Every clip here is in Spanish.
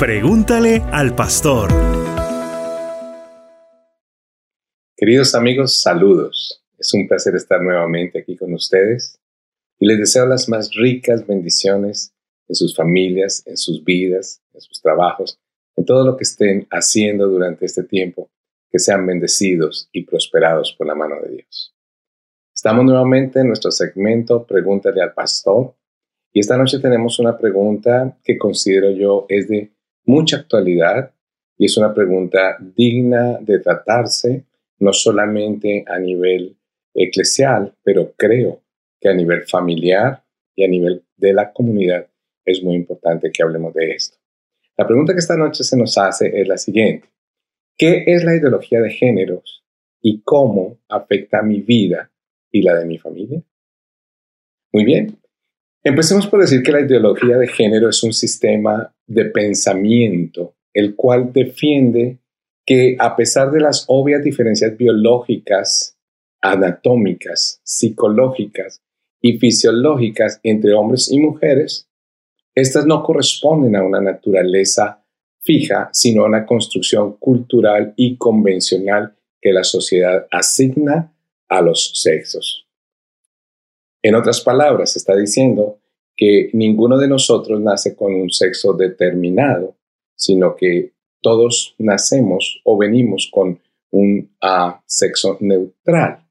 Pregúntale al pastor. Queridos amigos, saludos. Es un placer estar nuevamente aquí con ustedes y les deseo las más ricas bendiciones en sus familias, en sus vidas, en sus trabajos, en todo lo que estén haciendo durante este tiempo, que sean bendecidos y prosperados por la mano de Dios. Estamos nuevamente en nuestro segmento Pregúntale al Pastor y esta noche tenemos una pregunta que considero yo es de mucha actualidad y es una pregunta digna de tratarse no solamente a nivel eclesial, pero creo que a nivel familiar y a nivel de la comunidad es muy importante que hablemos de esto. La pregunta que esta noche se nos hace es la siguiente. ¿Qué es la ideología de géneros y cómo afecta mi vida y la de mi familia? Muy bien. Empecemos por decir que la ideología de género es un sistema de pensamiento el cual defiende que a pesar de las obvias diferencias biológicas, anatómicas, psicológicas y fisiológicas entre hombres y mujeres, estas no corresponden a una naturaleza fija, sino a una construcción cultural y convencional que la sociedad asigna a los sexos. En otras palabras, está diciendo que ninguno de nosotros nace con un sexo determinado, sino que todos nacemos o venimos con un ah, sexo neutral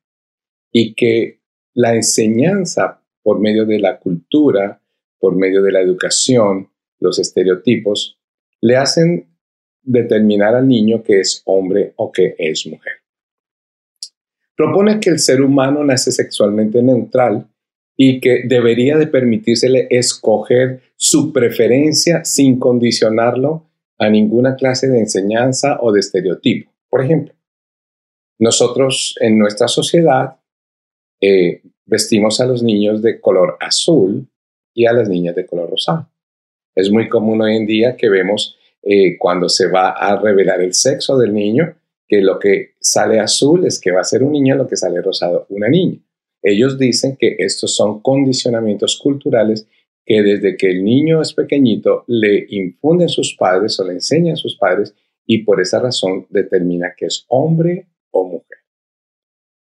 y que la enseñanza por medio de la cultura, por medio de la educación, los estereotipos, le hacen determinar al niño que es hombre o que es mujer. Propone que el ser humano nace sexualmente neutral y que debería de permitírsele escoger su preferencia sin condicionarlo a ninguna clase de enseñanza o de estereotipo. Por ejemplo, nosotros en nuestra sociedad eh, vestimos a los niños de color azul y a las niñas de color rosado. Es muy común hoy en día que vemos eh, cuando se va a revelar el sexo del niño, que lo que sale azul es que va a ser un niño, lo que sale rosado una niña. Ellos dicen que estos son condicionamientos culturales que desde que el niño es pequeñito le infunden sus padres o le enseñan sus padres y por esa razón determina que es hombre o mujer.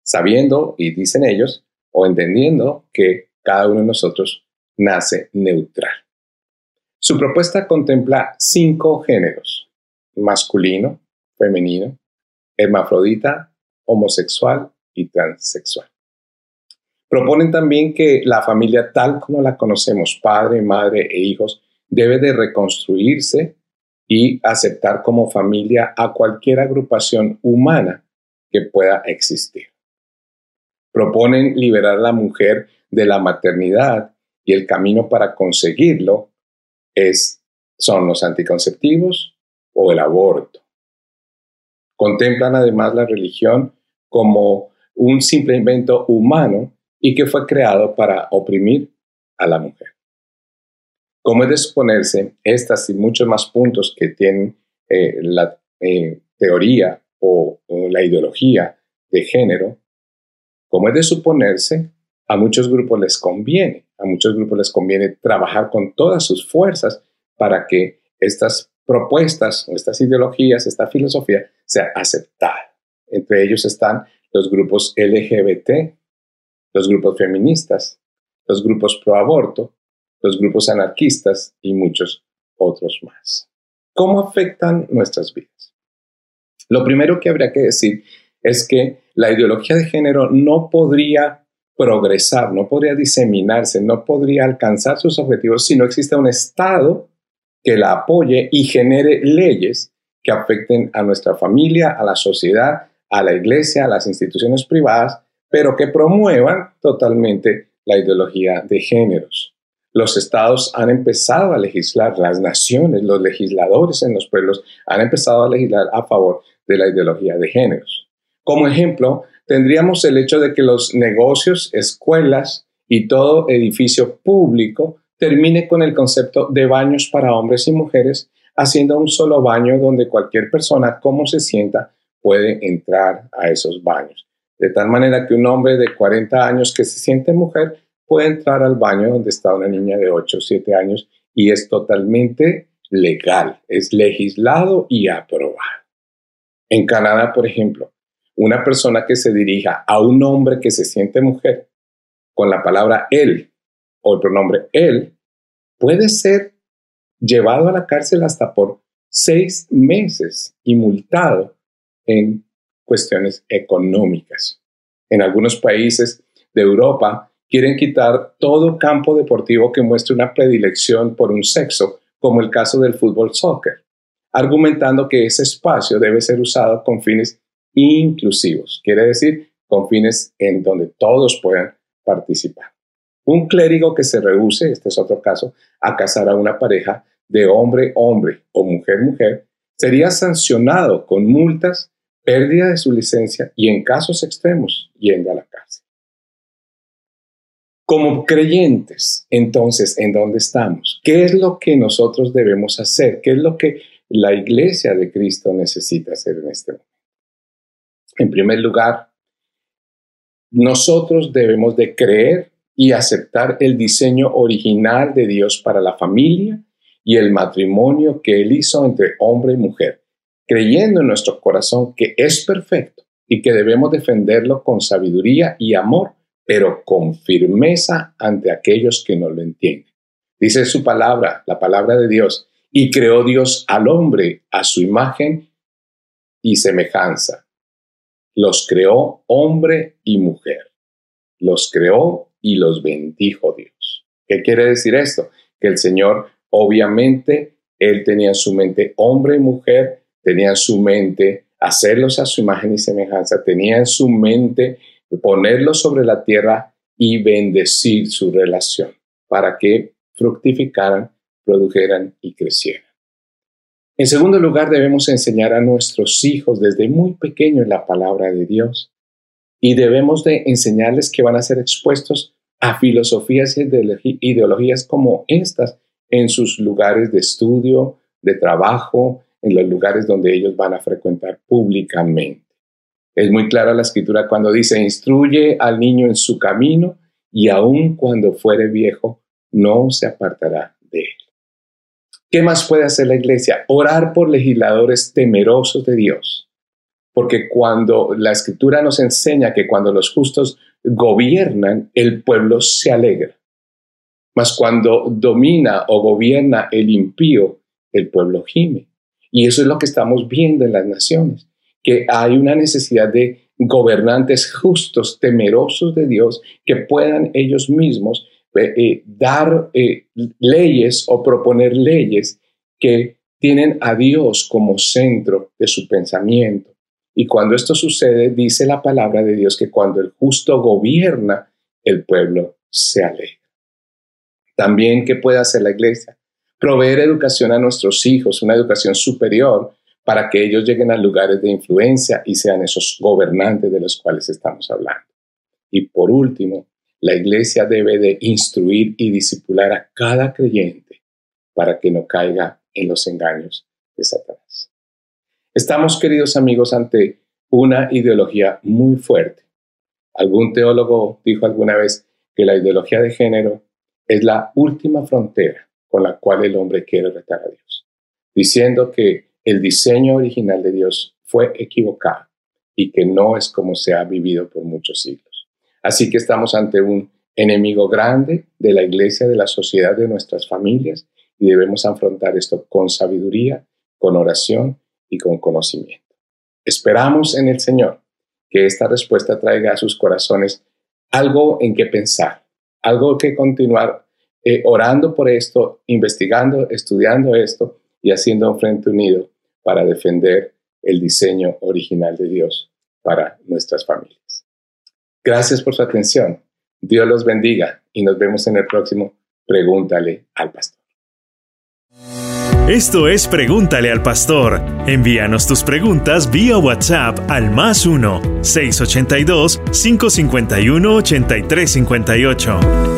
Sabiendo, y dicen ellos, o entendiendo que cada uno de nosotros nace neutral. Su propuesta contempla cinco géneros, masculino, femenino, hermafrodita, homosexual y transexual. Proponen también que la familia tal como la conocemos, padre, madre e hijos, debe de reconstruirse y aceptar como familia a cualquier agrupación humana que pueda existir. Proponen liberar a la mujer de la maternidad y el camino para conseguirlo es, son los anticonceptivos o el aborto. Contemplan además la religión como un simple invento humano y que fue creado para oprimir a la mujer. Como es de suponerse, estas y muchos más puntos que tienen eh, la eh, teoría o, la ideología de género, como es de suponerse, a muchos grupos les conviene, a muchos grupos les conviene trabajar con todas sus fuerzas para que estas propuestas, estas ideologías, esta filosofía sea aceptada. Entre ellos están los grupos LGBT, los grupos feministas, los grupos pro aborto, los grupos anarquistas y muchos otros más. ¿Cómo afectan nuestras vidas? Lo primero que habría que decir es que la ideología de género no podría progresar, no podría diseminarse, no podría alcanzar sus objetivos si no existe un Estado que la apoye y genere leyes que afecten a nuestra familia, a la sociedad, a la iglesia, a las instituciones privadas pero que promuevan totalmente la ideología de géneros. Los estados han empezado a legislar, las naciones, los legisladores en los pueblos han empezado a legislar a favor de la ideología de géneros. Como ejemplo, tendríamos el hecho de que los negocios, escuelas y todo edificio público termine con el concepto de baños para hombres y mujeres, haciendo un solo baño donde cualquier persona, como se sienta, puede entrar a esos baños. De tal manera que un hombre de 40 años que se siente mujer puede entrar al baño donde está una niña de 8 o 7 años y es totalmente legal, es legislado y aprobado. En Canadá, por ejemplo, una persona que se dirija a un hombre que se siente mujer con la palabra él o el pronombre él puede ser llevado a la cárcel hasta por seis meses y multado en cuestiones económicas. En algunos países de Europa quieren quitar todo campo deportivo que muestre una predilección por un sexo, como el caso del fútbol soccer, argumentando que ese espacio debe ser usado con fines inclusivos, quiere decir con fines en donde todos puedan participar. Un clérigo que se rehúse, este es otro caso, a casar a una pareja de hombre-hombre o mujer-mujer, sería sancionado con multas, pérdida de su licencia y en casos extremos yendo a la cárcel. Como creyentes, entonces, ¿en dónde estamos? ¿Qué es lo que nosotros debemos hacer? ¿Qué es lo que la iglesia de Cristo necesita hacer en este momento? En primer lugar, nosotros debemos de creer y aceptar el diseño original de Dios para la familia y el matrimonio que Él hizo entre hombre y mujer, creyendo en nuestro corazón que es perfecto y que debemos defenderlo con sabiduría y amor pero con firmeza ante aquellos que no lo entienden. Dice su palabra, la palabra de Dios, y creó Dios al hombre a su imagen y semejanza. Los creó hombre y mujer. Los creó y los bendijo Dios. ¿Qué quiere decir esto? Que el Señor, obviamente, Él tenía en su mente hombre y mujer, tenía en su mente hacerlos a su imagen y semejanza, tenía en su mente ponerlo sobre la tierra y bendecir su relación para que fructificaran, produjeran y crecieran. En segundo lugar, debemos enseñar a nuestros hijos desde muy pequeños la palabra de Dios y debemos de enseñarles que van a ser expuestos a filosofías y ideologías como estas en sus lugares de estudio, de trabajo, en los lugares donde ellos van a frecuentar públicamente. Es muy clara la escritura cuando dice, instruye al niño en su camino y aun cuando fuere viejo, no se apartará de él. ¿Qué más puede hacer la iglesia? Orar por legisladores temerosos de Dios. Porque cuando la escritura nos enseña que cuando los justos gobiernan, el pueblo se alegra. Mas cuando domina o gobierna el impío, el pueblo gime. Y eso es lo que estamos viendo en las naciones que hay una necesidad de gobernantes justos, temerosos de Dios, que puedan ellos mismos eh, eh, dar eh, leyes o proponer leyes que tienen a Dios como centro de su pensamiento. Y cuando esto sucede, dice la palabra de Dios que cuando el justo gobierna, el pueblo se alegra. También, ¿qué puede hacer la iglesia? Proveer educación a nuestros hijos, una educación superior, para que ellos lleguen a lugares de influencia y sean esos gobernantes de los cuales estamos hablando. Y por último, la iglesia debe de instruir y disipular a cada creyente para que no caiga en los engaños de Satanás. Estamos, queridos amigos, ante una ideología muy fuerte. Algún teólogo dijo alguna vez que la ideología de género es la última frontera con la cual el hombre quiere retar a Dios, diciendo que el diseño original de Dios fue equivocado y que no es como se ha vivido por muchos siglos. Así que estamos ante un enemigo grande de la iglesia, de la sociedad, de nuestras familias y debemos afrontar esto con sabiduría, con oración y con conocimiento. Esperamos en el Señor que esta respuesta traiga a sus corazones algo en que pensar, algo que continuar eh, orando por esto, investigando, estudiando esto y haciendo un frente unido para defender el diseño original de Dios para nuestras familias. Gracias por su atención. Dios los bendiga y nos vemos en el próximo Pregúntale al Pastor. Esto es Pregúntale al Pastor. Envíanos tus preguntas vía WhatsApp al más 1-682-551-8358.